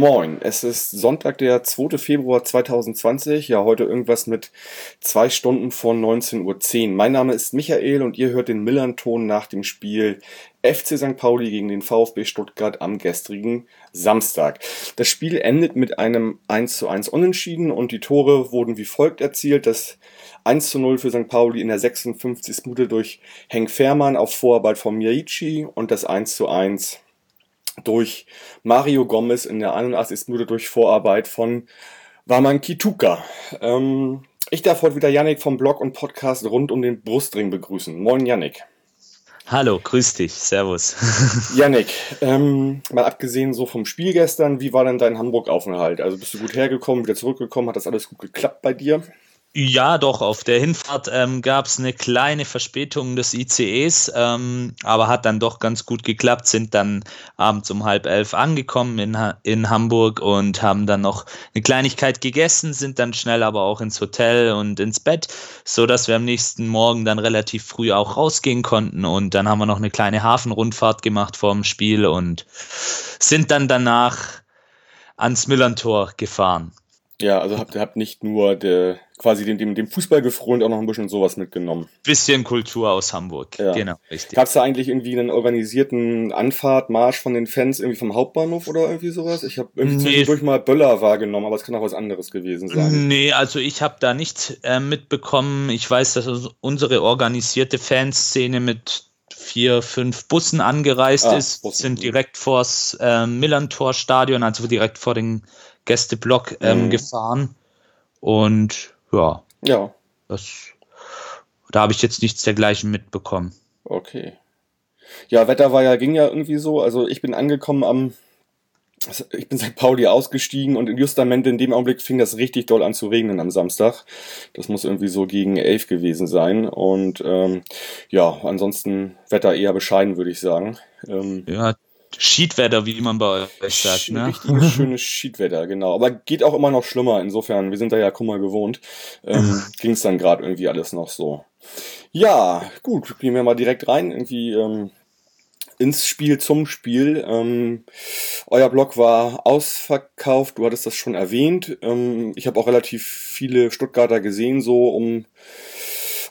Moin, es ist Sonntag, der 2. Februar 2020. Ja, heute irgendwas mit zwei Stunden vor 19.10 Uhr. Mein Name ist Michael und ihr hört den Millern-Ton nach dem Spiel FC St. Pauli gegen den VfB Stuttgart am gestrigen Samstag. Das Spiel endet mit einem 1 zu 1 Unentschieden und die Tore wurden wie folgt erzielt. Das 1 zu 0 für St. Pauli in der 56. Minute durch Henk Fährmann auf Vorarbeit von Mirici und das 1 zu 1 durch Mario Gomez in der 81. Minute durch Vorarbeit von Waman Kituka. Ähm, ich darf heute wieder Yannick vom Blog und Podcast rund um den Brustring begrüßen. Moin Yannick. Hallo, grüß dich, servus. Yannick, ähm, mal abgesehen so vom Spiel gestern, wie war denn dein Hamburg-Aufenthalt? Also bist du gut hergekommen, wieder zurückgekommen, hat das alles gut geklappt bei dir? Ja, doch, auf der Hinfahrt ähm, gab es eine kleine Verspätung des ICEs, ähm, aber hat dann doch ganz gut geklappt, sind dann abends um halb elf angekommen in, in Hamburg und haben dann noch eine Kleinigkeit gegessen, sind dann schnell aber auch ins Hotel und ins Bett, so dass wir am nächsten Morgen dann relativ früh auch rausgehen konnten und dann haben wir noch eine kleine Hafenrundfahrt gemacht vorm Spiel und sind dann danach ans Millantor gefahren. Ja, also habt ihr habt nicht nur der, quasi dem, dem, dem Fußball gefroren, auch noch ein bisschen sowas mitgenommen. Bisschen Kultur aus Hamburg, ja. genau, richtig. Gab es da eigentlich irgendwie einen organisierten Anfahrtmarsch von den Fans irgendwie vom Hauptbahnhof oder irgendwie sowas? Ich habe irgendwie nee. zwischendurch mal Böller wahrgenommen, aber es kann auch was anderes gewesen sein. Nee, also ich habe da nichts äh, mitbekommen. Ich weiß, dass unsere organisierte Fanszene mit vier, fünf Bussen angereist ah, ist, Bussen. sind direkt vors äh, Millantor-Stadion, also direkt vor den Gästeblock ähm, mhm. gefahren. Und ja, ja. Das, da habe ich jetzt nichts dergleichen mitbekommen. Okay. Ja, Wetter war ja, ging ja irgendwie so. Also ich bin angekommen am, ich bin seit Pauli ausgestiegen und justament in dem Augenblick fing das richtig doll an zu regnen am Samstag. Das muss irgendwie so gegen elf gewesen sein. Und ähm, ja, ansonsten Wetter eher bescheiden, würde ich sagen. Ähm, ja, Schiedwetter, wie man bei euch sagt. Ne? Richtiges schönes Schiedwetter, genau. Aber geht auch immer noch schlimmer. Insofern, wir sind da ja Kummer gewohnt. Ähm, Ging es dann gerade irgendwie alles noch so. Ja, gut, gehen wir mal direkt rein. Irgendwie ähm, ins Spiel zum Spiel. Ähm, euer Blog war ausverkauft, du hattest das schon erwähnt. Ähm, ich habe auch relativ viele Stuttgarter gesehen, so um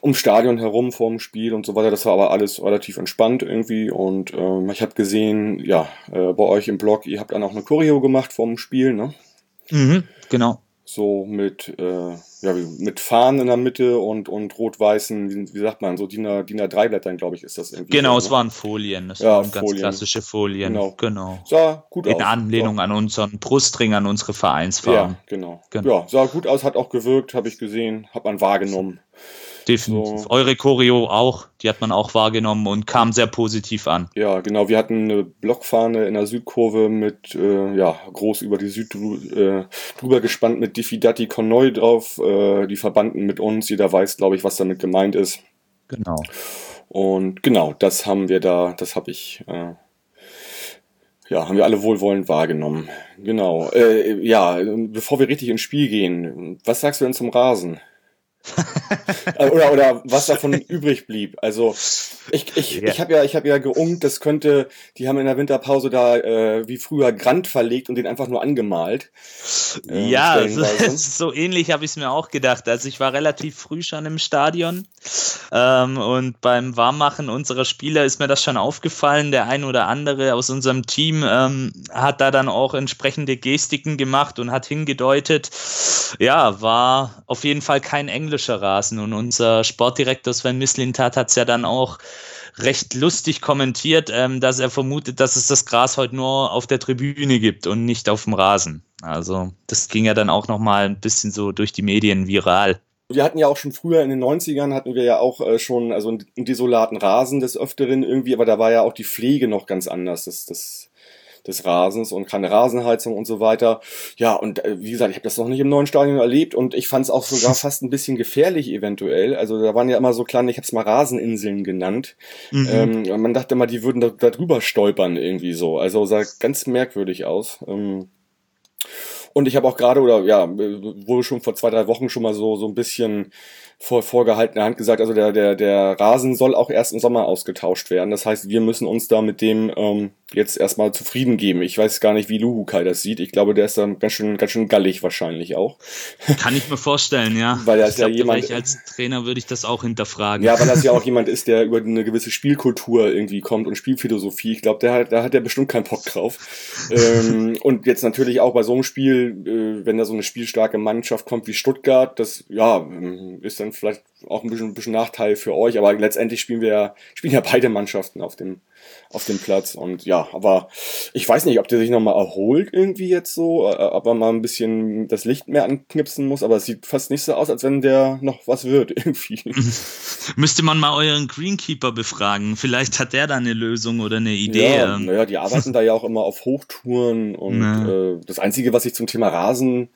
ums Stadion herum vorm Spiel und so weiter. Das war aber alles relativ entspannt irgendwie. Und ähm, ich habe gesehen, ja, äh, bei euch im Blog, ihr habt dann auch eine Choreo gemacht vorm Spiel, ne? Mhm, genau. So mit, äh, ja, mit Fahnen in der Mitte und, und rot-weißen, wie, wie, sagt man, so DIN, A, DIN A3-Blättern, glaube ich, ist das irgendwie. Genau, so, es ne? waren Folien. Das ja, waren ganz Folien. klassische Folien. Genau. genau. Sah gut in aus. In Anlehnung so. an unseren Brustring, an unsere Vereinsfarben. Ja, genau. genau. Ja, sah gut aus, hat auch gewirkt, habe ich gesehen, hat man wahrgenommen. Definitiv. So. Eure Choreo auch, die hat man auch wahrgenommen und kam sehr positiv an. Ja, genau. Wir hatten eine Blockfahne in der Südkurve mit, äh, ja, groß über die Süd äh, drüber gespannt mit Diffidati Connoy drauf. Äh, die verbanden mit uns. Jeder weiß, glaube ich, was damit gemeint ist. Genau. Und genau, das haben wir da, das habe ich. Äh, ja, haben wir alle wohlwollend wahrgenommen. Genau. Äh, ja, bevor wir richtig ins Spiel gehen, was sagst du denn zum Rasen? Oder, oder was davon übrig blieb. Also ich, ich, ja. ich habe ja, ich habe ja geungt, das könnte, die haben in der Winterpause da äh, wie früher Grant verlegt und den einfach nur angemalt. Äh, ja, so, so ähnlich habe ich es mir auch gedacht. Also ich war relativ früh schon im Stadion ähm, und beim Warmmachen unserer Spieler ist mir das schon aufgefallen. Der ein oder andere aus unserem Team ähm, hat da dann auch entsprechende Gestiken gemacht und hat hingedeutet. Ja, war auf jeden Fall kein englischer Rasen und unser Sportdirektor Sven Mislintat hat es ja dann auch recht lustig kommentiert, ähm, dass er vermutet, dass es das Gras heute nur auf der Tribüne gibt und nicht auf dem Rasen. Also das ging ja dann auch noch mal ein bisschen so durch die Medien viral. Wir hatten ja auch schon früher in den 90ern hatten wir ja auch äh, schon also einen desolaten Rasen des Öfteren irgendwie, aber da war ja auch die Pflege noch ganz anders. Das, das des Rasens und keine Rasenheizung und so weiter. Ja, und äh, wie gesagt, ich habe das noch nicht im neuen Stadion erlebt und ich fand es auch sogar fast ein bisschen gefährlich eventuell. Also da waren ja immer so kleine, ich habe es mal Raseninseln genannt. Mhm. Ähm, man dachte immer, die würden da, da, drüber stolpern irgendwie so. Also sah ganz merkwürdig aus. Ähm, Und ich habe auch gerade, oder ja, wohl schon vor zwei, drei Wochen schon mal so, so ein bisschen vor vorgehaltener Hand gesagt, also der, der, der Rasen soll auch erst im Sommer ausgetauscht werden. Das heißt, wir müssen uns da mit dem ähm, jetzt erstmal zufrieden geben. Ich weiß gar nicht, wie Luhukai das sieht. Ich glaube, der ist dann ganz schön, ganz schön gallig wahrscheinlich auch. Kann ich mir vorstellen, ja. weil er ist ja jemand. Als Trainer würde ich das auch hinterfragen. Ja, weil das ja auch jemand ist, der über eine gewisse Spielkultur irgendwie kommt und Spielphilosophie. Ich glaube, der hat, da hat er bestimmt keinen Bock drauf. ähm, und jetzt natürlich auch bei so einem Spiel, äh, wenn da so eine spielstarke Mannschaft kommt wie Stuttgart, das ja ist dann vielleicht auch ein bisschen, ein bisschen Nachteil für euch, aber letztendlich spielen wir spielen ja beide Mannschaften auf dem, auf dem Platz und ja, aber ich weiß nicht, ob der sich nochmal erholt irgendwie jetzt so, äh, ob er mal ein bisschen das Licht mehr anknipsen muss, aber es sieht fast nicht so aus, als wenn der noch was wird irgendwie. Müsste man mal euren Greenkeeper befragen, vielleicht hat der da eine Lösung oder eine Idee. Ja, ähm. naja, die arbeiten da ja auch immer auf Hochtouren und äh, das Einzige, was ich zum Thema Rasen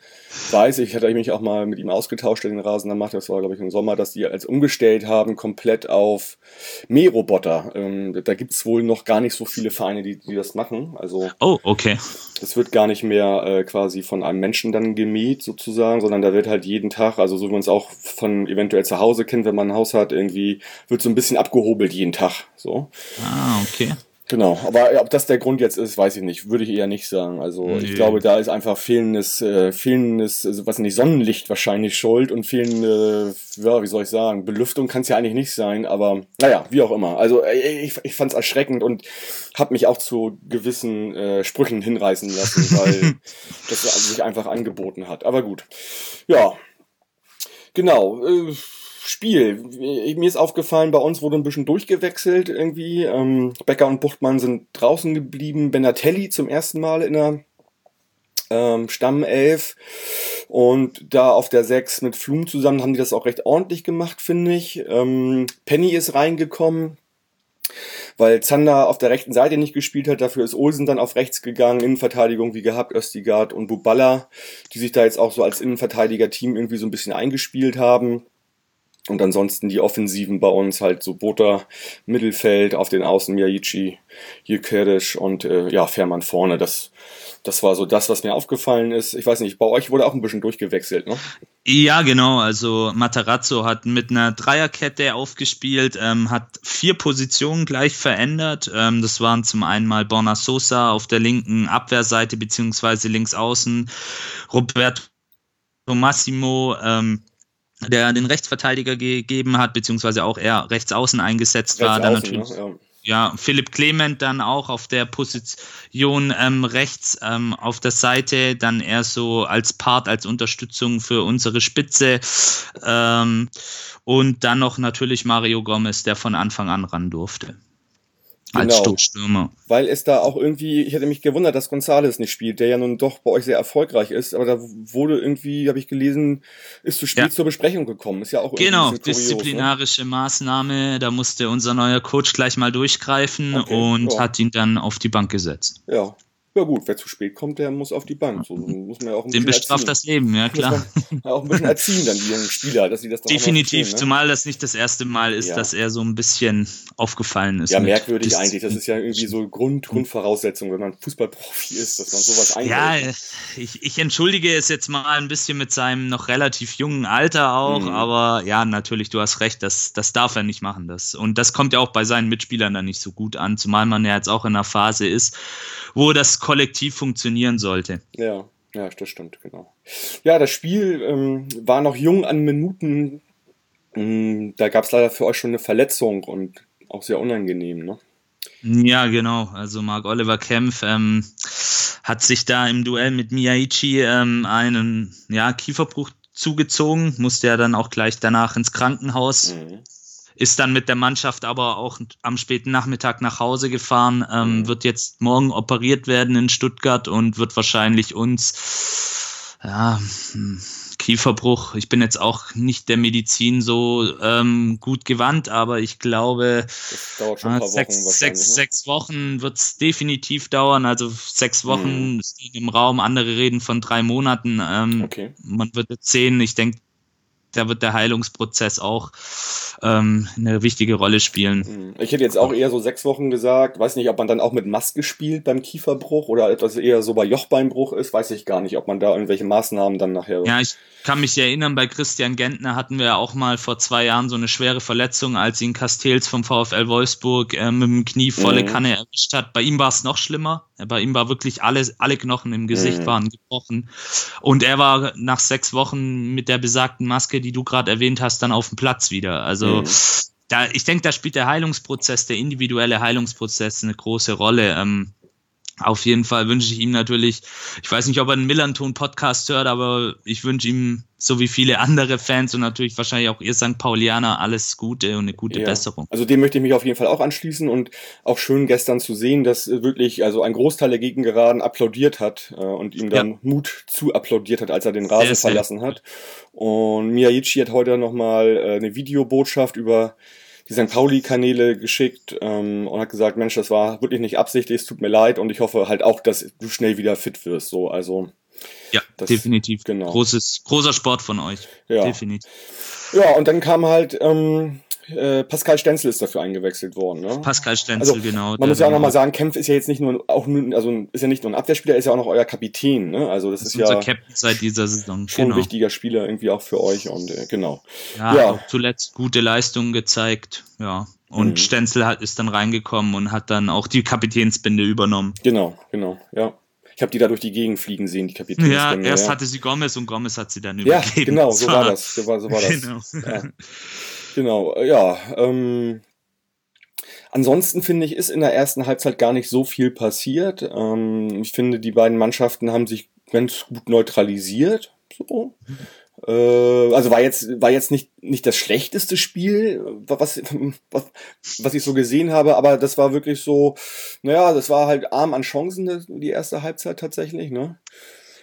weiß, ich hatte mich auch mal mit ihm ausgetauscht, der den Rasen da macht, das war glaube ich im Sommer, dass die als umgestellt haben, komplett auf Mähroboter. Ähm, da gibt's wohl noch gar nicht so viele Vereine, die, die das machen. Also oh, okay. Das wird gar nicht mehr äh, quasi von einem Menschen dann gemäht sozusagen, sondern da wird halt jeden Tag, also so wie man es auch von eventuell zu Hause kennt, wenn man ein Haus hat, irgendwie wird so ein bisschen abgehobelt jeden Tag. So. Ah, okay. Genau, aber ob das der Grund jetzt ist, weiß ich nicht. Würde ich eher nicht sagen. Also nee. ich glaube, da ist einfach fehlendes, äh, fehlendes, also, was nicht, Sonnenlicht wahrscheinlich schuld und fehlende, ja, wie soll ich sagen, Belüftung kann es ja eigentlich nicht sein, aber naja, wie auch immer. Also äh, ich, ich fand es erschreckend und habe mich auch zu gewissen äh, Sprüchen hinreißen lassen, weil das sich einfach angeboten hat. Aber gut. Ja. Genau. Äh, Spiel. Mir ist aufgefallen, bei uns wurde ein bisschen durchgewechselt irgendwie. Ähm, Becker und Buchtmann sind draußen geblieben. Benatelli zum ersten Mal in der ähm, Stammelf. Und da auf der 6 mit Flum zusammen haben die das auch recht ordentlich gemacht, finde ich. Ähm, Penny ist reingekommen, weil Zander auf der rechten Seite nicht gespielt hat. Dafür ist Olsen dann auf rechts gegangen, Innenverteidigung wie gehabt, Östigard und Buballa, die sich da jetzt auch so als Innenverteidiger-Team irgendwie so ein bisschen eingespielt haben. Und ansonsten die Offensiven bei uns halt so Bota, Mittelfeld, auf den Außen Miyachi, Jekerisch und äh, ja, Fährmann vorne. Das, das war so das, was mir aufgefallen ist. Ich weiß nicht, bei euch wurde auch ein bisschen durchgewechselt, ne? Ja, genau. Also Matarazzo hat mit einer Dreierkette aufgespielt, ähm, hat vier Positionen gleich verändert. Ähm, das waren zum einen mal Borna Sosa auf der linken Abwehrseite beziehungsweise links außen, Roberto Massimo, ähm, der den Rechtsverteidiger gegeben hat, beziehungsweise auch er rechts außen eingesetzt rechts war. Dann außen, natürlich. Ne? Ja. ja. Philipp Clement dann auch auf der Position ähm, rechts ähm, auf der Seite, dann eher so als Part, als Unterstützung für unsere Spitze. Ähm, und dann noch natürlich Mario Gomez, der von Anfang an ran durfte. Als genau. Stoßstürmer. Weil es da auch irgendwie, ich hätte mich gewundert, dass Gonzales nicht spielt, der ja nun doch bei euch sehr erfolgreich ist, aber da wurde irgendwie, habe ich gelesen, ist zu spät ja. zur Besprechung gekommen. Ist ja auch Genau, kurios, disziplinarische ne? Maßnahme, da musste unser neuer Coach gleich mal durchgreifen okay, und ja. hat ihn dann auf die Bank gesetzt. Ja, ja gut, wer zu spät kommt, der muss auf die Bank. So muss man ja auch ein Den bestraft das Leben, ja klar. auch ein bisschen erziehen dann die jungen Spieler, dass sie das Definitiv, ne? zumal das nicht das erste Mal ist, ja. dass er so ein bisschen aufgefallen ist. Ja, merkwürdig eigentlich. Das ist ja irgendwie so Grund, Grundvoraussetzung, wenn man Fußballprofi ist, dass man sowas einhält. Ja, ich, ich entschuldige es jetzt mal ein bisschen mit seinem noch relativ jungen Alter auch, mhm. aber ja, natürlich, du hast recht, das, das darf er nicht machen. Das. Und das kommt ja auch bei seinen Mitspielern dann nicht so gut an, zumal man ja jetzt auch in einer Phase ist, wo das kollektiv funktionieren sollte. Ja, ja, das stimmt, genau. Ja, das Spiel ähm, war noch jung an Minuten. Ähm, da gab es leider für euch schon eine Verletzung und auch sehr unangenehm, ne? Ja, genau. Also Mark Oliver Kempf ähm, hat sich da im Duell mit Miyaichi ähm, einen ja, Kieferbruch zugezogen, musste ja dann auch gleich danach ins Krankenhaus. Mhm ist dann mit der Mannschaft aber auch am späten Nachmittag nach Hause gefahren, ähm, mhm. wird jetzt morgen operiert werden in Stuttgart und wird wahrscheinlich uns, ja, hm, Kieferbruch. Ich bin jetzt auch nicht der Medizin so ähm, gut gewandt, aber ich glaube, äh, sechs, Wochen sechs, ne? sechs Wochen wird es definitiv dauern. Also sechs Wochen mhm. stehen im Raum, andere reden von drei Monaten. Ähm, okay. Man wird jetzt sehen. Ich denke, da wird der Heilungsprozess auch ähm, eine wichtige Rolle spielen. Hm. Ich hätte jetzt auch eher so sechs Wochen gesagt. Weiß nicht, ob man dann auch mit Maske spielt beim Kieferbruch oder etwas eher so bei Jochbeinbruch ist. Weiß ich gar nicht, ob man da irgendwelche Maßnahmen dann nachher. Ja, ich kann mich erinnern, bei Christian Gentner hatten wir ja auch mal vor zwei Jahren so eine schwere Verletzung, als ihn Castells vom VfL Wolfsburg äh, mit dem Knie volle mhm. Kanne erwischt hat. Bei ihm war es noch schlimmer. Bei ihm war wirklich alles, alle Knochen im Gesicht mhm. waren gebrochen. Und er war nach sechs Wochen mit der besagten Maske, die du gerade erwähnt hast, dann auf dem Platz wieder. Also mhm. da, ich denke, da spielt der Heilungsprozess, der individuelle Heilungsprozess eine große Rolle. Ähm, auf jeden Fall wünsche ich ihm natürlich, ich weiß nicht, ob er einen Millanton-Podcast hört, aber ich wünsche ihm, so wie viele andere Fans und natürlich wahrscheinlich auch ihr St. Paulianer, alles Gute und eine gute ja. Besserung. Also dem möchte ich mich auf jeden Fall auch anschließen und auch schön gestern zu sehen, dass wirklich also ein Großteil der Gegengeraden applaudiert hat äh, und ihm dann ja. Mut zu applaudiert hat, als er den Rasen sehr, verlassen sehr. hat. Und Miyachi hat heute nochmal äh, eine Videobotschaft über die St. Pauli-Kanäle geschickt ähm, und hat gesagt, Mensch, das war wirklich nicht absichtlich, es tut mir leid und ich hoffe halt auch, dass du schnell wieder fit wirst. So, also ja, das, definitiv. Genau. Großes, großer Sport von euch. Ja. Definitiv. Ja, und dann kam halt ähm, äh, Pascal Stenzel ist dafür eingewechselt worden. Ne? Pascal Stenzel, also, genau. Man muss ja auch nochmal sagen, Kempf ist ja jetzt nicht nur auch also ist ja nicht nur ein Abwehrspieler, ist ja auch noch euer Kapitän. Ne? Also das, das ist, ist ja Captain seit dieser Saison. Schon genau. ein wichtiger Spieler irgendwie auch für euch und äh, genau. Ja, ja. Auch zuletzt gute Leistungen gezeigt. Ja. Und mhm. Stenzel hat, ist dann reingekommen und hat dann auch die Kapitänsbinde übernommen. Genau, genau, ja. Ich habe die da durch die Gegend fliegen sehen, die Kapitänsbinde. Ja, erst ja. hatte sie Gomez und Gomez hat sie dann übergeben. Ja, genau, so war das. So war, so war das. Genau. Ja. Genau, ja. Ähm, ansonsten finde ich, ist in der ersten Halbzeit gar nicht so viel passiert. Ähm, ich finde, die beiden Mannschaften haben sich ganz gut neutralisiert. So. Äh, also war jetzt, war jetzt nicht, nicht das schlechteste Spiel, was, was, was ich so gesehen habe, aber das war wirklich so, naja, das war halt arm an Chancen, die erste Halbzeit tatsächlich, ne?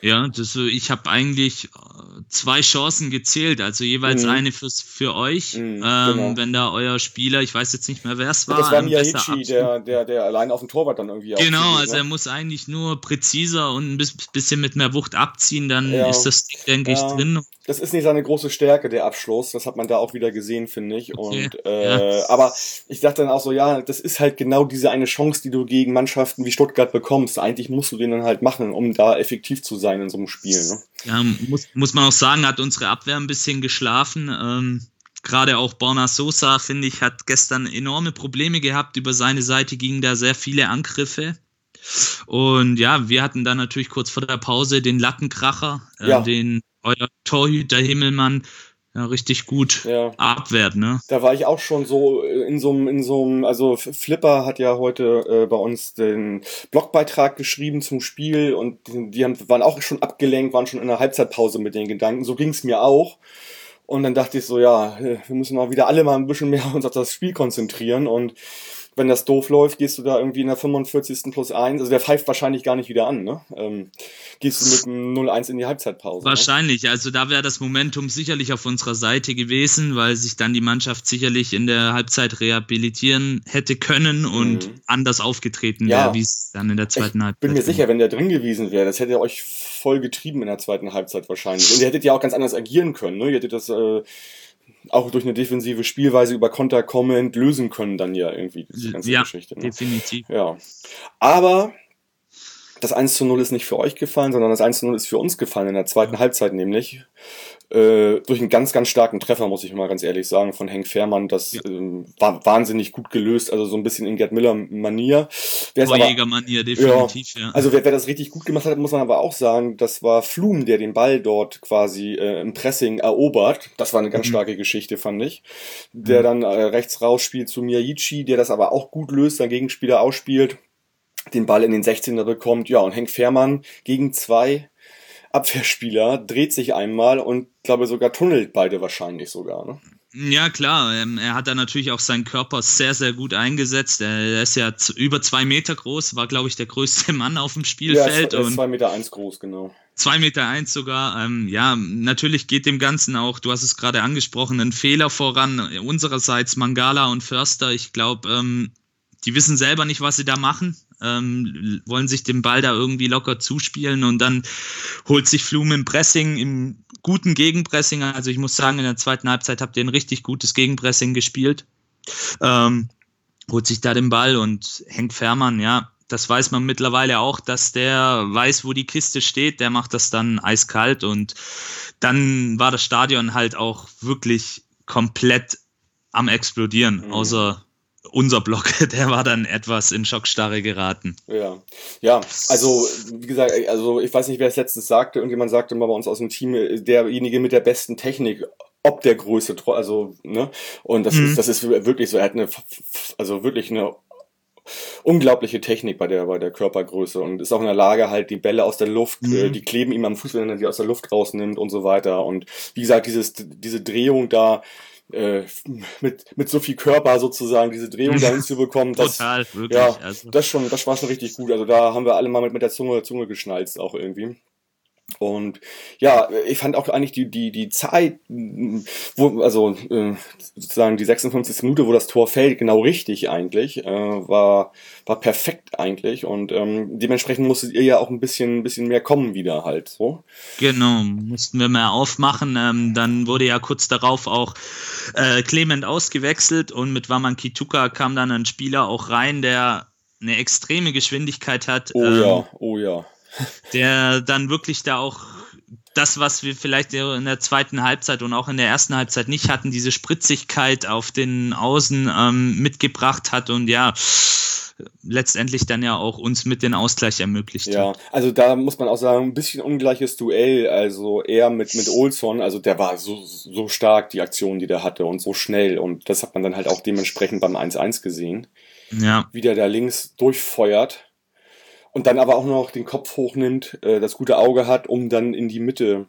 Ja, das, ich habe eigentlich äh, zwei Chancen gezählt, also jeweils mhm. eine fürs, für euch. Mhm, ähm, genau. Wenn da euer Spieler, ich weiß jetzt nicht mehr, wer es war. Das war Miyahichi, der, der, der allein auf dem Torwart dann irgendwie Genau, also ne? er muss eigentlich nur präziser und ein bisschen mit mehr Wucht abziehen, dann ja. ist das Ding, denke ja. ich, drin. Das ist nicht seine große Stärke, der Abschluss. Das hat man da auch wieder gesehen, finde ich. Okay. Und, äh, ja. Aber ich dachte dann auch so, ja, das ist halt genau diese eine Chance, die du gegen Mannschaften wie Stuttgart bekommst. Eigentlich musst du den dann halt machen, um da effektiv zu sein in so einem Spiel. Ne? Ja, muss, muss man auch sagen, hat unsere Abwehr ein bisschen geschlafen. Ähm, Gerade auch Borna Sosa, finde ich, hat gestern enorme Probleme gehabt. Über seine Seite gingen da sehr viele Angriffe. Und ja, wir hatten dann natürlich kurz vor der Pause den Lattenkracher, äh, ja. den euer Torhüter Himmelmann ja, richtig gut ja. abwehrt, ne? Da war ich auch schon so in so einem, in so einem, also Flipper hat ja heute äh, bei uns den Blogbeitrag geschrieben zum Spiel und die haben, waren auch schon abgelenkt, waren schon in der Halbzeitpause mit den Gedanken. So ging es mir auch. Und dann dachte ich so, ja, wir müssen mal wieder alle mal ein bisschen mehr uns auf das Spiel konzentrieren und wenn das doof läuft, gehst du da irgendwie in der 45. plus 1, also der pfeift wahrscheinlich gar nicht wieder an, ne? Ähm, gehst du mit einem 0-1 in die Halbzeitpause. Ne? Wahrscheinlich, ne? also da wäre das Momentum sicherlich auf unserer Seite gewesen, weil sich dann die Mannschaft sicherlich in der Halbzeit rehabilitieren hätte können und mhm. anders aufgetreten wäre, ja. wie es dann in der zweiten ich Halbzeit. Ich bin mir sicher, wenn der drin gewesen wäre, das hätte euch voll getrieben in der zweiten Halbzeit wahrscheinlich. Und ihr hättet ja auch ganz anders agieren können, ne? Ihr hättet das äh, auch durch eine defensive Spielweise über Konter kommend lösen können dann ja irgendwie diese ganze ja, Geschichte. Ne? definitiv. Ja. Aber das 1 zu 0 ist nicht für euch gefallen, sondern das 1 zu 0 ist für uns gefallen in der zweiten Halbzeit nämlich. Äh, durch einen ganz, ganz starken Treffer, muss ich mal ganz ehrlich sagen, von Henk Fährmann. Das ja. ähm, war wahnsinnig gut gelöst, also so ein bisschen in Gerd Miller-Manier. Torjäger-Manier, definitiv, ja, ja. Also wer, wer das richtig gut gemacht hat, muss man aber auch sagen, das war Flum, der den Ball dort quasi äh, im Pressing erobert. Das war eine ganz mhm. starke Geschichte, fand ich. Der mhm. dann äh, rechts rausspielt zu Miyachi, der das aber auch gut löst, sein Gegenspieler ausspielt den Ball in den 16er bekommt, ja, und Henk Fährmann gegen zwei Abwehrspieler dreht sich einmal und glaube sogar tunnelt beide wahrscheinlich sogar. Ne? Ja, klar. Ähm, er hat da natürlich auch seinen Körper sehr, sehr gut eingesetzt. Er ist ja über zwei Meter groß, war, glaube ich, der größte Mann auf dem Spielfeld. Ja, er ist zwei Meter eins groß, genau. Zwei Meter eins sogar. Ähm, ja, natürlich geht dem Ganzen auch, du hast es gerade angesprochen, ein Fehler voran. Unsererseits Mangala und Förster. Ich glaube, ähm, die wissen selber nicht, was sie da machen, ähm, wollen sich den Ball da irgendwie locker zuspielen und dann holt sich Flum im Pressing, im guten Gegenpressing. Also ich muss sagen, in der zweiten Halbzeit habt ihr ein richtig gutes Gegenpressing gespielt. Ähm, holt sich da den Ball und Henk Fährmann, ja, das weiß man mittlerweile auch, dass der weiß, wo die Kiste steht, der macht das dann eiskalt und dann war das Stadion halt auch wirklich komplett am explodieren, mhm. außer unser Block, der war dann etwas in Schockstarre geraten. Ja, ja, also wie gesagt, also ich weiß nicht, wer es letztens sagte, irgendjemand sagte mal bei uns aus dem Team, derjenige mit der besten Technik ob der Größe, also, ne, und das mhm. ist, das ist wirklich so, er hat eine, also wirklich eine unglaubliche Technik bei der, bei der Körpergröße und ist auch in der Lage, halt die Bälle aus der Luft, mhm. äh, die kleben ihm am Fuß, wenn er die aus der Luft rausnimmt und so weiter. Und wie gesagt, dieses, diese Drehung da, äh, mit, mit so viel Körper sozusagen diese Drehung da hinzubekommen, das, Total, wirklich, ja, also. das schon, das war schon richtig gut. Also da haben wir alle mal mit, mit der Zunge, Zunge geschnalzt auch irgendwie. Und ja, ich fand auch eigentlich die, die, die Zeit, wo, also äh, sozusagen die 56. Minute, wo das Tor fällt, genau richtig eigentlich, äh, war, war perfekt eigentlich. Und ähm, dementsprechend musstet ihr ja auch ein bisschen, ein bisschen mehr kommen wieder halt so. Genau, mussten wir mehr aufmachen. Ähm, dann wurde ja kurz darauf auch äh, Clement ausgewechselt und mit Waman Kituka kam dann ein Spieler auch rein, der eine extreme Geschwindigkeit hat. Oh ähm, ja, oh ja der dann wirklich da auch das, was wir vielleicht in der zweiten Halbzeit und auch in der ersten Halbzeit nicht hatten, diese Spritzigkeit auf den Außen ähm, mitgebracht hat und ja, letztendlich dann ja auch uns mit den Ausgleich ermöglicht ja, hat. Ja, also da muss man auch sagen, ein bisschen ungleiches Duell, also eher mit, mit Olson, also der war so, so stark, die Aktion, die der hatte und so schnell und das hat man dann halt auch dementsprechend beim 1-1 gesehen. Ja. Wie der da links durchfeuert und dann aber auch noch den Kopf hochnimmt, äh, das gute Auge hat, um dann in die Mitte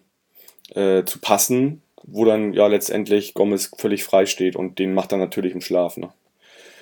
äh, zu passen, wo dann ja letztendlich Gomez völlig frei steht und den macht er natürlich im Schlaf. Ne?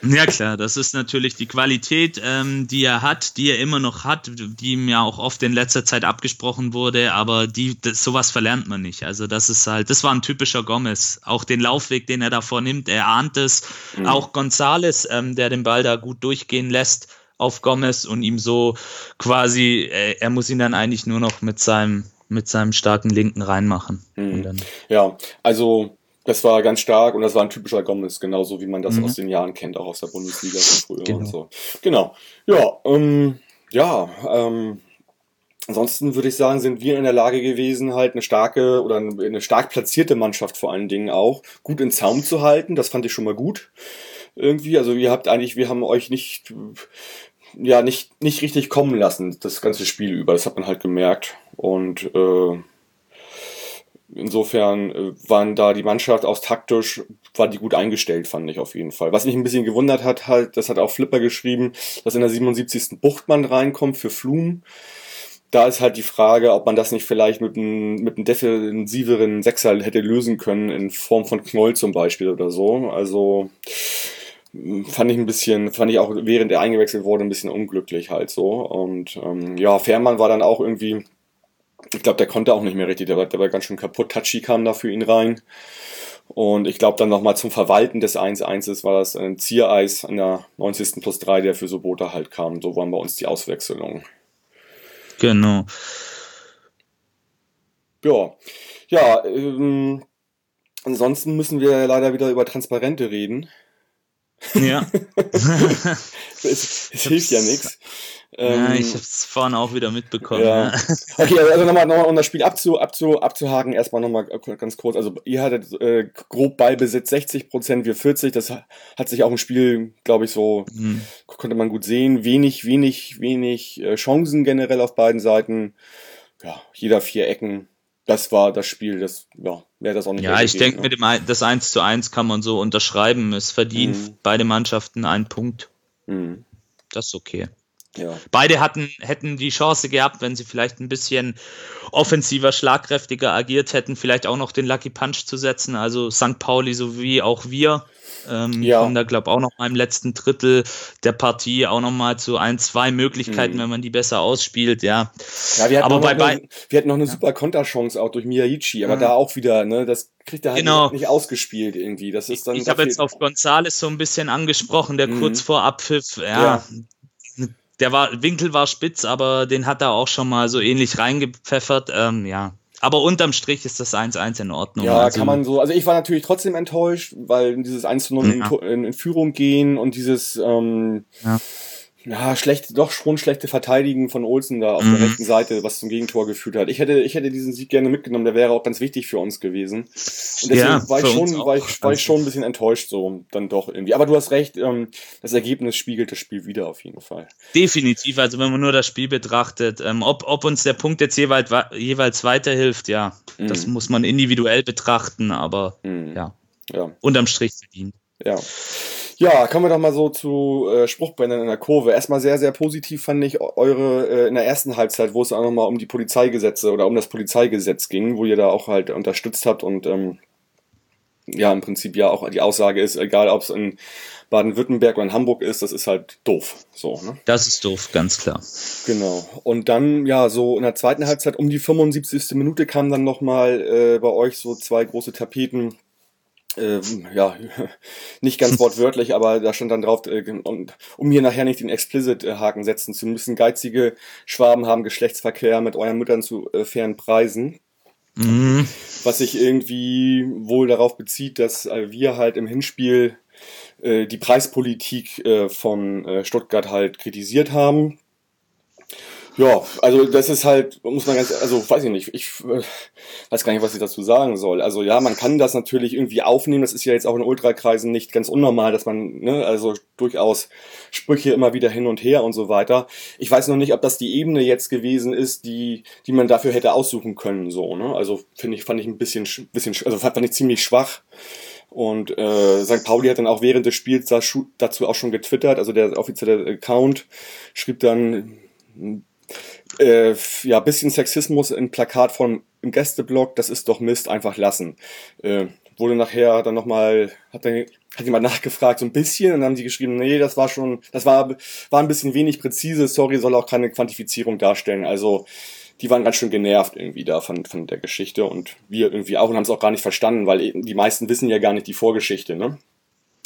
Ja klar, das ist natürlich die Qualität, ähm, die er hat, die er immer noch hat, die ihm ja auch oft in letzter Zeit abgesprochen wurde, aber die das, sowas verlernt man nicht. Also das ist halt, das war ein typischer Gomez. Auch den Laufweg, den er davor nimmt, er ahnt es. Mhm. Auch Gonzales, ähm, der den Ball da gut durchgehen lässt, auf Gomez und ihm so quasi, äh, er muss ihn dann eigentlich nur noch mit seinem, mit seinem starken Linken reinmachen. Mhm. Ja, also das war ganz stark und das war ein typischer Gomez, genauso wie man das mhm. aus den Jahren kennt, auch aus der Bundesliga von früher genau. und so. Genau. Ja, ähm, ja, ähm, Ansonsten würde ich sagen, sind wir in der Lage gewesen, halt eine starke oder eine stark platzierte Mannschaft vor allen Dingen auch gut in Zaum zu halten. Das fand ich schon mal gut. Irgendwie. Also ihr habt eigentlich, wir haben euch nicht ja nicht, nicht richtig kommen lassen, das ganze Spiel über. Das hat man halt gemerkt. Und äh, insofern äh, waren da die Mannschaft aus taktisch, war die gut eingestellt, fand ich auf jeden Fall. Was mich ein bisschen gewundert hat, halt, das hat auch Flipper geschrieben, dass in der 77. Buchtmann reinkommt für Flum. Da ist halt die Frage, ob man das nicht vielleicht mit einem, mit einem defensiveren Sechser hätte lösen können, in Form von Knoll zum Beispiel oder so. Also fand ich ein bisschen, fand ich auch während er eingewechselt wurde ein bisschen unglücklich halt so. Und ähm, ja, Fährmann war dann auch irgendwie, ich glaube, der konnte auch nicht mehr richtig, der war, der war ganz schön kaputt. Tachi kam da für ihn rein. Und ich glaube dann nochmal zum Verwalten des 1-1 war das ein Ziereis an der 90. plus 3, der für Sobota halt kam. So waren bei uns die Auswechslungen. Genau. Ja, ja, ähm, ansonsten müssen wir leider wieder über Transparente reden. Ja. es, es hilft ja nichts. Ja, ich ähm, habe es vorhin auch wieder mitbekommen. Ja. Okay, also nochmal, nochmal um das Spiel abzu, abzu, abzuhaken, erstmal nochmal ganz kurz. Also ihr hattet äh, grob Ballbesitz 60 Prozent, wir 40. Das hat sich auch im Spiel, glaube ich, so mhm. konnte man gut sehen. Wenig, wenig, wenig äh, Chancen generell auf beiden Seiten. Ja, jeder vier Ecken das war das Spiel, das ja, wäre das auch nicht. Ja, ich denke, ne? mit dem das 1 zu 1 kann man so unterschreiben. Es verdient mhm. beide Mannschaften einen Punkt. Mhm. Das ist okay. Ja. Beide hatten, hätten die Chance gehabt, wenn sie vielleicht ein bisschen offensiver, schlagkräftiger agiert hätten, vielleicht auch noch den Lucky Punch zu setzen. Also St. Pauli sowie auch wir ähm, ja. kommen da, glaube ich, auch noch mal im letzten Drittel der Partie auch noch mal zu ein, zwei Möglichkeiten, mhm. wenn man die besser ausspielt, ja. Ja, wir hatten, aber bei, eine, wir hatten noch eine ja. super Konterchance auch durch Miyaichi, aber ja. da auch wieder, ne, das kriegt er halt genau. nicht, ausgespielt irgendwie. Das ist dann. Ich habe jetzt auf Gonzales so ein bisschen angesprochen, der mhm. kurz vor Abpfiff, ja, der war, Winkel war spitz, aber den hat er auch schon mal so ähnlich reingepfeffert. Ähm, ja. Aber unterm Strich ist das 1-1 in Ordnung. Ja, also, kann man so. Also ich war natürlich trotzdem enttäuscht, weil dieses 1-0 ja. in, in, Führung gehen und dieses ähm, ja ja, schlecht, doch schon schlechte Verteidigen von Olsen da auf mhm. der rechten Seite, was zum Gegentor geführt hat. Ich hätte, ich hätte diesen Sieg gerne mitgenommen, der wäre auch ganz wichtig für uns gewesen. Und deswegen ja, war ich schon, war ich, war ich schon ein bisschen enttäuscht, so dann doch irgendwie. Aber du hast recht, ähm, das Ergebnis spiegelt das Spiel wieder auf jeden Fall. Definitiv, also wenn man nur das Spiel betrachtet, ähm, ob, ob uns der Punkt jetzt jeweils, jeweils weiterhilft, ja, mhm. das muss man individuell betrachten, aber mhm. ja, ja, unterm Strich verdient. Ja. Ja, kommen wir doch mal so zu äh, Spruchbändern in der Kurve. Erstmal sehr, sehr positiv fand ich eure äh, in der ersten Halbzeit, wo es auch nochmal um die Polizeigesetze oder um das Polizeigesetz ging, wo ihr da auch halt unterstützt habt und ähm, ja, im Prinzip ja auch die Aussage ist, egal ob es in Baden-Württemberg oder in Hamburg ist, das ist halt doof. So, ne? Das ist doof, ganz klar. Genau. Und dann, ja, so in der zweiten Halbzeit um die 75. Minute kamen dann nochmal äh, bei euch so zwei große Tapeten äh, ja, nicht ganz wortwörtlich, aber da stand dann drauf, äh, und, um hier nachher nicht den Explicit-Haken setzen zu müssen, geizige Schwaben haben Geschlechtsverkehr mit euren Müttern zu äh, fairen Preisen. Mhm. Was sich irgendwie wohl darauf bezieht, dass äh, wir halt im Hinspiel äh, die Preispolitik äh, von äh, Stuttgart halt kritisiert haben ja, also das ist halt, muss man ganz, also weiß ich nicht, ich äh, weiß gar nicht, was ich dazu sagen soll. Also ja, man kann das natürlich irgendwie aufnehmen, das ist ja jetzt auch in Ultrakreisen nicht ganz unnormal, dass man, ne, also durchaus Sprüche immer wieder hin und her und so weiter. Ich weiß noch nicht, ob das die Ebene jetzt gewesen ist, die, die man dafür hätte aussuchen können, so, ne? Also finde ich, fand ich ein bisschen, bisschen, also fand ich ziemlich schwach. Und äh, St. Pauli hat dann auch während des Spiels dazu auch schon getwittert, also der offizielle Account schrieb dann äh, ja, bisschen Sexismus in Plakatform im Gästeblog, das ist doch Mist, einfach lassen. Äh, wurde nachher dann nochmal, hat, dann, hat jemand nachgefragt, so ein bisschen, und dann haben sie geschrieben, nee, das war schon, das war, war ein bisschen wenig präzise, sorry, soll auch keine Quantifizierung darstellen. Also, die waren ganz schön genervt irgendwie da von, von der Geschichte und wir irgendwie auch und haben es auch gar nicht verstanden, weil eben die meisten wissen ja gar nicht die Vorgeschichte, ne?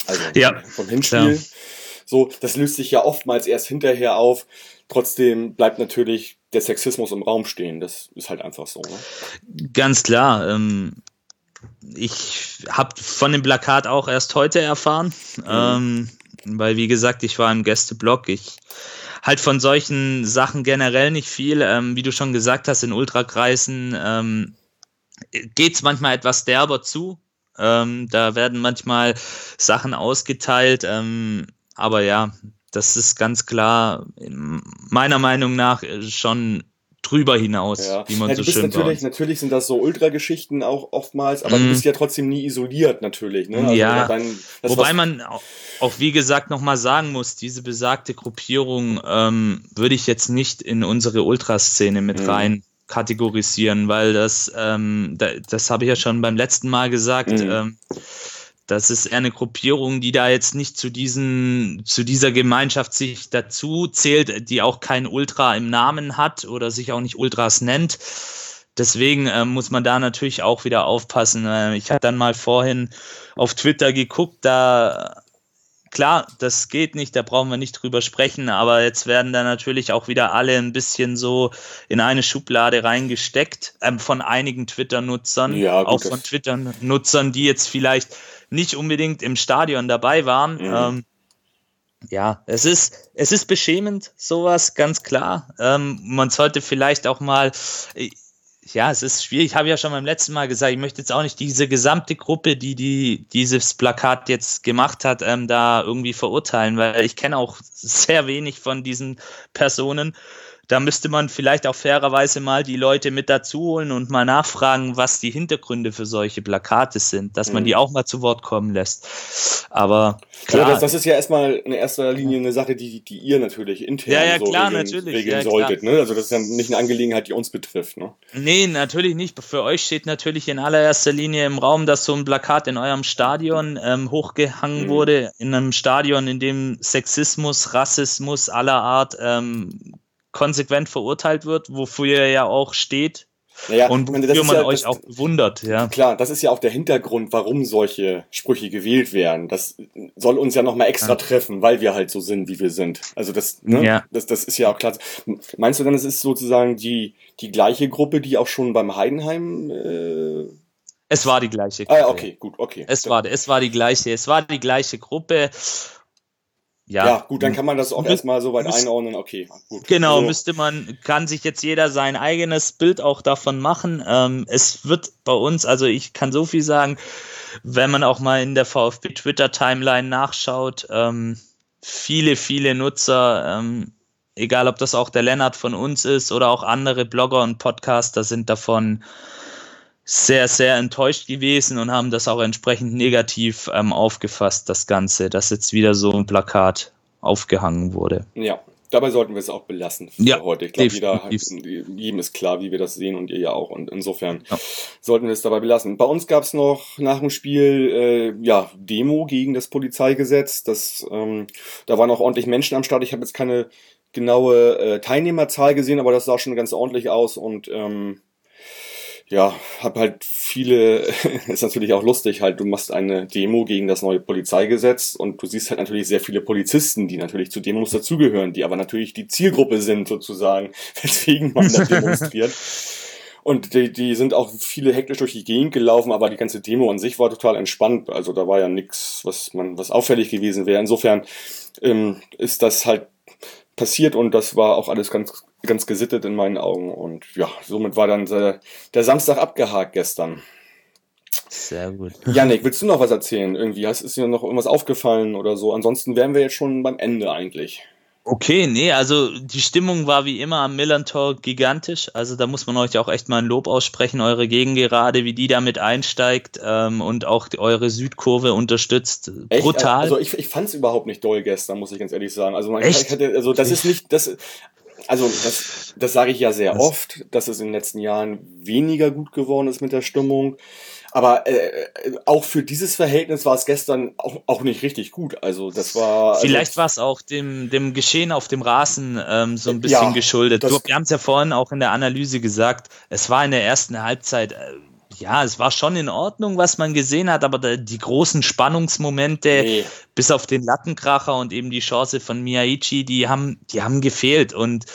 Also ja. vom Hinspiel. Ja. So, das löst sich ja oftmals erst hinterher auf. Trotzdem bleibt natürlich der Sexismus im Raum stehen. Das ist halt einfach so. Ne? Ganz klar. Ähm, ich habe von dem Plakat auch erst heute erfahren, mhm. ähm, weil wie gesagt, ich war im Gästeblog. Ich halt von solchen Sachen generell nicht viel. Ähm, wie du schon gesagt hast, in Ultrakreisen ähm, geht es manchmal etwas derber zu. Ähm, da werden manchmal Sachen ausgeteilt. Ähm, aber ja, das ist ganz klar meiner Meinung nach schon drüber hinaus, ja. wie man ja, so schön natürlich, sagt. Natürlich sind das so Ultrageschichten auch oftmals, aber mm. du bist ja trotzdem nie isoliert natürlich. Ne? Also ja, dann, wobei man auch, auch, wie gesagt nochmal sagen muss, diese besagte Gruppierung ähm, würde ich jetzt nicht in unsere Ultraszene mit mm. rein kategorisieren, weil das, ähm, da, das habe ich ja schon beim letzten Mal gesagt, mm. ähm, das ist eher eine Gruppierung, die da jetzt nicht zu diesen, zu dieser Gemeinschaft sich dazu zählt, die auch kein Ultra im Namen hat oder sich auch nicht Ultras nennt. Deswegen äh, muss man da natürlich auch wieder aufpassen. Äh, ich habe dann mal vorhin auf Twitter geguckt, da klar, das geht nicht, da brauchen wir nicht drüber sprechen, aber jetzt werden da natürlich auch wieder alle ein bisschen so in eine Schublade reingesteckt ähm, von einigen Twitter-Nutzern, ja, auch von Twitter-Nutzern, die jetzt vielleicht nicht unbedingt im Stadion dabei waren. Mhm. Ähm, ja, es ist, es ist beschämend, sowas, ganz klar. Ähm, man sollte vielleicht auch mal, äh, ja, es ist schwierig. Ich habe ja schon beim letzten Mal gesagt, ich möchte jetzt auch nicht diese gesamte Gruppe, die, die dieses Plakat jetzt gemacht hat, ähm, da irgendwie verurteilen, weil ich kenne auch sehr wenig von diesen Personen. Da müsste man vielleicht auch fairerweise mal die Leute mit dazu holen und mal nachfragen, was die Hintergründe für solche Plakate sind, dass man mhm. die auch mal zu Wort kommen lässt. Aber klar. Also das, das, ist ja erstmal in erster Linie eine Sache, die, die ihr natürlich intern ja, ja, so klar, regeln, natürlich. regeln ja, solltet. Ne? Also das ist ja nicht eine Angelegenheit, die uns betrifft. Ne? Nee, natürlich nicht. Für euch steht natürlich in allererster Linie im Raum, dass so ein Plakat in eurem Stadion ähm, hochgehangen mhm. wurde, in einem Stadion, in dem Sexismus, Rassismus aller Art ähm, konsequent verurteilt wird, wofür ihr ja auch steht. Naja, und wofür man ja, euch das, auch bewundert, ja. Klar, das ist ja auch der Hintergrund, warum solche Sprüche gewählt werden. Das soll uns ja nochmal extra ja. treffen, weil wir halt so sind, wie wir sind. Also das, ne, ja. das, das ist ja auch klar. Meinst du dann, es ist sozusagen die, die gleiche Gruppe, die auch schon beim Heidenheim äh es war die gleiche Gruppe. Ah, okay, gut, okay. Es war, es war die gleiche, es war die gleiche Gruppe ja, ja, gut, dann kann man das auch erstmal so weit einordnen. Okay, gut. Genau, also. müsste man, kann sich jetzt jeder sein eigenes Bild auch davon machen. Ähm, es wird bei uns, also ich kann so viel sagen, wenn man auch mal in der VfB Twitter Timeline nachschaut, ähm, viele, viele Nutzer, ähm, egal ob das auch der Lennart von uns ist oder auch andere Blogger und Podcaster sind davon sehr, sehr enttäuscht gewesen und haben das auch entsprechend negativ ähm, aufgefasst, das Ganze, dass jetzt wieder so ein Plakat aufgehangen wurde. Ja, dabei sollten wir es auch belassen für ja, heute. Ich glaube, jedem ist klar, wie wir das sehen und ihr ja auch. Und insofern ja. sollten wir es dabei belassen. Bei uns gab es noch nach dem Spiel äh, ja Demo gegen das Polizeigesetz. Das, ähm, da waren auch ordentlich Menschen am Start. Ich habe jetzt keine genaue äh, Teilnehmerzahl gesehen, aber das sah schon ganz ordentlich aus und ähm, ja, hab halt viele, ist natürlich auch lustig, halt, du machst eine Demo gegen das neue Polizeigesetz und du siehst halt natürlich sehr viele Polizisten, die natürlich zu Demos dazugehören, die aber natürlich die Zielgruppe sind sozusagen, weswegen man da demonstriert. Und die, die sind auch viele hektisch durch die Gegend gelaufen, aber die ganze Demo an sich war total entspannt. Also da war ja nichts, was man, was auffällig gewesen wäre. Insofern ähm, ist das halt passiert und das war auch alles ganz, ganz gesittet in meinen Augen. Und ja, somit war dann der, der Samstag abgehakt gestern. Sehr gut. Janik, willst du noch was erzählen? Irgendwie ist dir noch irgendwas aufgefallen oder so? Ansonsten wären wir jetzt schon beim Ende eigentlich. Okay, nee, also die Stimmung war wie immer am Millantor gigantisch. Also da muss man euch auch echt mal ein Lob aussprechen, eure Gegengerade, wie die damit einsteigt ähm, und auch die, eure Südkurve unterstützt. Echt? Brutal. Also ich, ich fand es überhaupt nicht doll gestern, muss ich ganz ehrlich sagen. Also man echt? Hatte, also das ist nicht, das, also das, das sage ich ja sehr oft, dass es in den letzten Jahren weniger gut geworden ist mit der Stimmung. Aber äh, auch für dieses Verhältnis war es gestern auch, auch nicht richtig gut. Also das war. Also Vielleicht also, war es auch dem, dem Geschehen auf dem Rasen ähm, so ein bisschen ja, geschuldet. Du, wir haben es ja vorhin auch in der Analyse gesagt, es war in der ersten Halbzeit. Äh, ja, es war schon in Ordnung, was man gesehen hat, aber die großen Spannungsmomente, nee. bis auf den Lattenkracher und eben die Chance von Miyaichi, die haben, die haben gefehlt. Und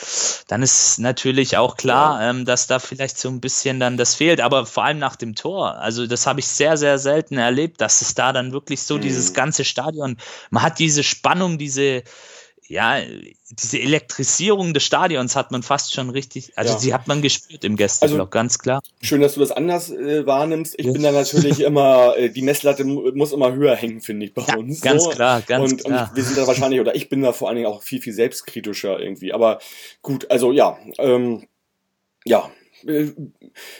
dann ist natürlich auch klar, ja. ähm, dass da vielleicht so ein bisschen dann das fehlt, aber vor allem nach dem Tor. Also, das habe ich sehr, sehr selten erlebt, dass es da dann wirklich so mhm. dieses ganze Stadion, man hat diese Spannung, diese, ja, diese Elektrisierung des Stadions hat man fast schon richtig, also ja. sie hat man gespürt im Gästeblock, also, ganz klar. Schön, dass du das anders äh, wahrnimmst. Ich ja. bin da natürlich immer, äh, die Messlatte muss immer höher hängen, finde ich, bei ja, uns. Ganz so. klar, ganz und, klar. Und wir sind da wahrscheinlich, oder ich bin da vor allen Dingen auch viel, viel selbstkritischer irgendwie. Aber gut, also ja, ähm, ja,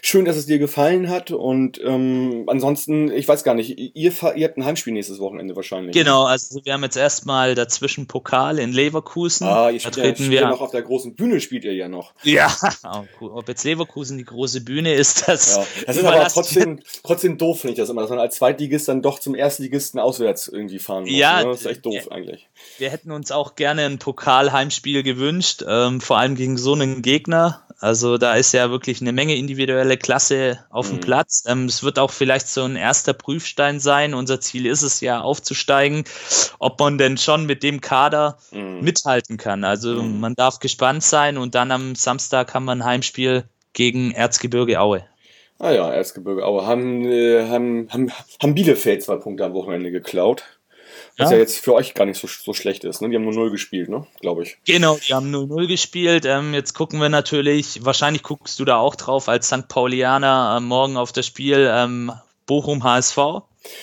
schön, dass es dir gefallen hat und ähm, ansonsten, ich weiß gar nicht, ihr, ihr habt ein Heimspiel nächstes Wochenende wahrscheinlich. Genau, also wir haben jetzt erstmal dazwischen Pokal in Leverkusen. Ah, ihr spielt, ja, spielt wir noch auf der großen Bühne, spielt ihr ja noch. Ja, ob jetzt Leverkusen die große Bühne ist, das. Ja, das ist aber trotzdem, trotzdem doof, finde ich das immer, dass man als Zweitligist dann doch zum Erstligisten auswärts irgendwie fahren muss. Ja, ne? das ist echt doof wir, eigentlich. Wir hätten uns auch gerne ein Pokalheimspiel gewünscht, ähm, vor allem gegen so einen Gegner. Also da ist ja wirklich eine Menge individuelle Klasse auf dem mhm. Platz. Ähm, es wird auch vielleicht so ein erster Prüfstein sein. Unser Ziel ist es ja aufzusteigen, ob man denn schon mit dem Kader mhm. mithalten kann. Also mhm. man darf gespannt sein und dann am Samstag haben wir ein Heimspiel gegen Erzgebirge Aue. Ah ja, Erzgebirge Aue haben, äh, haben, haben, haben Bielefeld zwei Punkte am Wochenende geklaut. Was ja. ja jetzt für euch gar nicht so, so schlecht ist. Ne? Die haben nur 0 gespielt, ne? glaube ich. Genau, die haben 0-0 gespielt. Ähm, jetzt gucken wir natürlich, wahrscheinlich guckst du da auch drauf als St. Paulianer äh, morgen auf das Spiel ähm, Bochum HSV.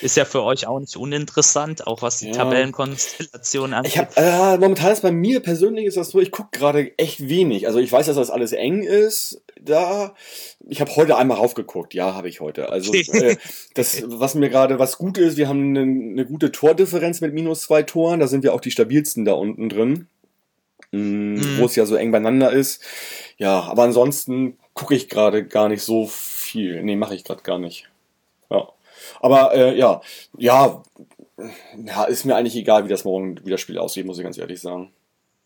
Ist ja für euch auch nicht uninteressant, auch was die ja. Tabellenkonstellation angeht. Ich hab, äh, momentan ist bei mir persönlich ist das so, ich gucke gerade echt wenig. Also ich weiß, dass das alles eng ist. Da, ich habe heute einmal raufgeguckt. Ja, habe ich heute. Also äh, das, was mir gerade, was gut ist, wir haben eine, eine gute Tordifferenz mit minus zwei Toren. Da sind wir auch die stabilsten da unten drin, mhm. wo es ja so eng beieinander ist. Ja, aber ansonsten gucke ich gerade gar nicht so viel. Nee, mache ich gerade gar nicht. Ja. Aber äh, ja, ja, ja, ist mir eigentlich egal, wie das morgen wie das Spiel aussieht, muss ich ganz ehrlich sagen.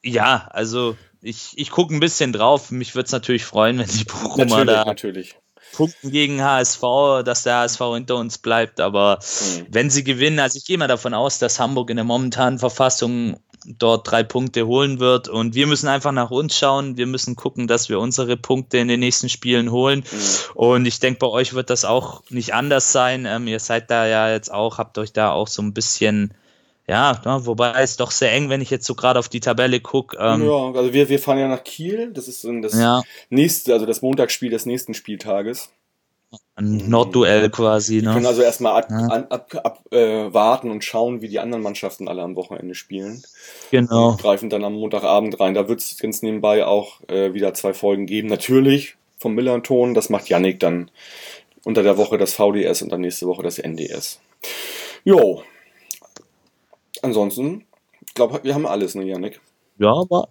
Ja, also ich, ich gucke ein bisschen drauf. Mich würde es natürlich freuen, wenn die Bochumer natürlich, da natürlich. punkten gegen HSV, dass der HSV hinter uns bleibt. Aber mhm. wenn sie gewinnen, also ich gehe mal davon aus, dass Hamburg in der momentanen Verfassung dort drei Punkte holen wird. Und wir müssen einfach nach uns schauen. Wir müssen gucken, dass wir unsere Punkte in den nächsten Spielen holen. Mhm. Und ich denke, bei euch wird das auch nicht anders sein. Ähm, ihr seid da ja jetzt auch, habt euch da auch so ein bisschen ja, ne, wobei es doch sehr eng, wenn ich jetzt so gerade auf die Tabelle gucke. Ähm, ja, also wir, wir fahren ja nach Kiel. Das ist das ja. nächste, also das Montagsspiel des nächsten Spieltages. Ein Nordduell quasi. Ne? Wir können also erstmal ab, ja. ab, ab, äh, und schauen, wie die anderen Mannschaften alle am Wochenende spielen. Genau. Und greifen dann am Montagabend rein. Da wird es ganz nebenbei auch äh, wieder zwei Folgen geben. Natürlich vom Millanton. Das macht Yannick dann unter der Woche das VDS und dann nächste Woche das NDS. Jo, ansonsten, ich glaube, wir haben alles, ne, Janik? Ja, aber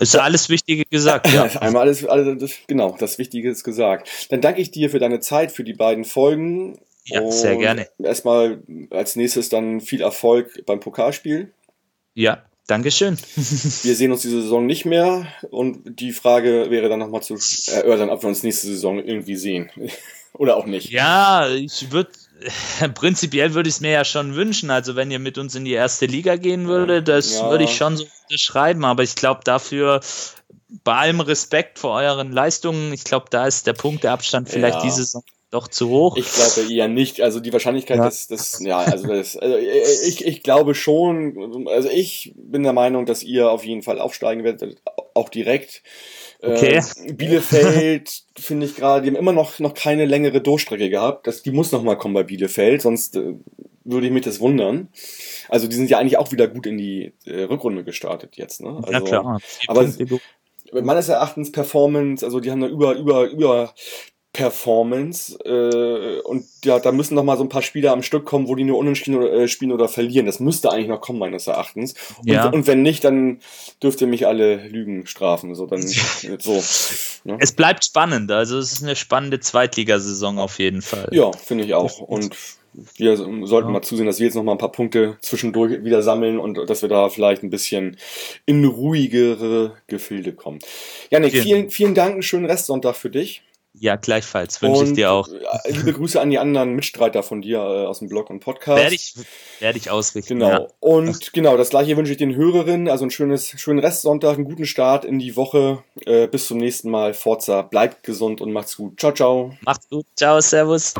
ist ja alles Wichtige gesagt. Ja. Einmal alles, alles, genau, das Wichtige ist gesagt. Dann danke ich dir für deine Zeit, für die beiden Folgen. Ja, sehr gerne. Erstmal als nächstes dann viel Erfolg beim Pokalspiel. Ja, Dankeschön. wir sehen uns diese Saison nicht mehr und die Frage wäre dann nochmal zu erörtern, ob wir uns nächste Saison irgendwie sehen. Oder auch nicht. Ja, ich würde prinzipiell würde ich es mir ja schon wünschen. Also wenn ihr mit uns in die erste Liga gehen würdet, das ja. würde ich schon so unterschreiben. Aber ich glaube dafür, bei allem Respekt vor euren Leistungen, ich glaube, da ist der Punkteabstand vielleicht ja. diese Saison doch zu hoch. Ich glaube eher nicht. Also die Wahrscheinlichkeit, ja. dass das, ja, also das, also ich, ich glaube schon, also ich bin der Meinung, dass ihr auf jeden Fall aufsteigen werdet, auch direkt. Okay. Äh, Bielefeld finde ich gerade, die haben immer noch, noch keine längere Durchstrecke gehabt. Das, die muss noch mal kommen bei Bielefeld, sonst äh, würde ich mich das wundern. Also die sind ja eigentlich auch wieder gut in die äh, Rückrunde gestartet jetzt. Ne? Also, ja klar. Aber meines Erachtens Performance, also die haben da über, über, über Performance äh, und ja, da müssen noch mal so ein paar Spieler am Stück kommen, wo die nur unentschieden oder, äh, spielen oder verlieren. Das müsste eigentlich noch kommen, meines Erachtens. Und, ja. und wenn nicht, dann dürft ihr mich alle Lügen strafen. So, dann so. Ne? Es bleibt spannend, also es ist eine spannende Zweitligasaison auf jeden Fall. Ja, finde ich auch. Und wir sollten ja. mal zusehen, dass wir jetzt noch mal ein paar Punkte zwischendurch wieder sammeln und dass wir da vielleicht ein bisschen in ruhigere Gefilde kommen. Janik, vielen, vielen Dank, einen schönen Restsonntag für dich. Ja, gleichfalls. Wünsche ich dir auch. Äh, liebe Grüße an die anderen Mitstreiter von dir äh, aus dem Blog und Podcast. Werde ich, werde ich ausrichten. Genau. Ja. Und genau, das gleiche wünsche ich den Hörerinnen. Also einen schönes, schönen Restsonntag, einen guten Start in die Woche. Äh, bis zum nächsten Mal. Forza, bleibt gesund und macht's gut. Ciao, ciao. Macht's gut. Ciao, Servus.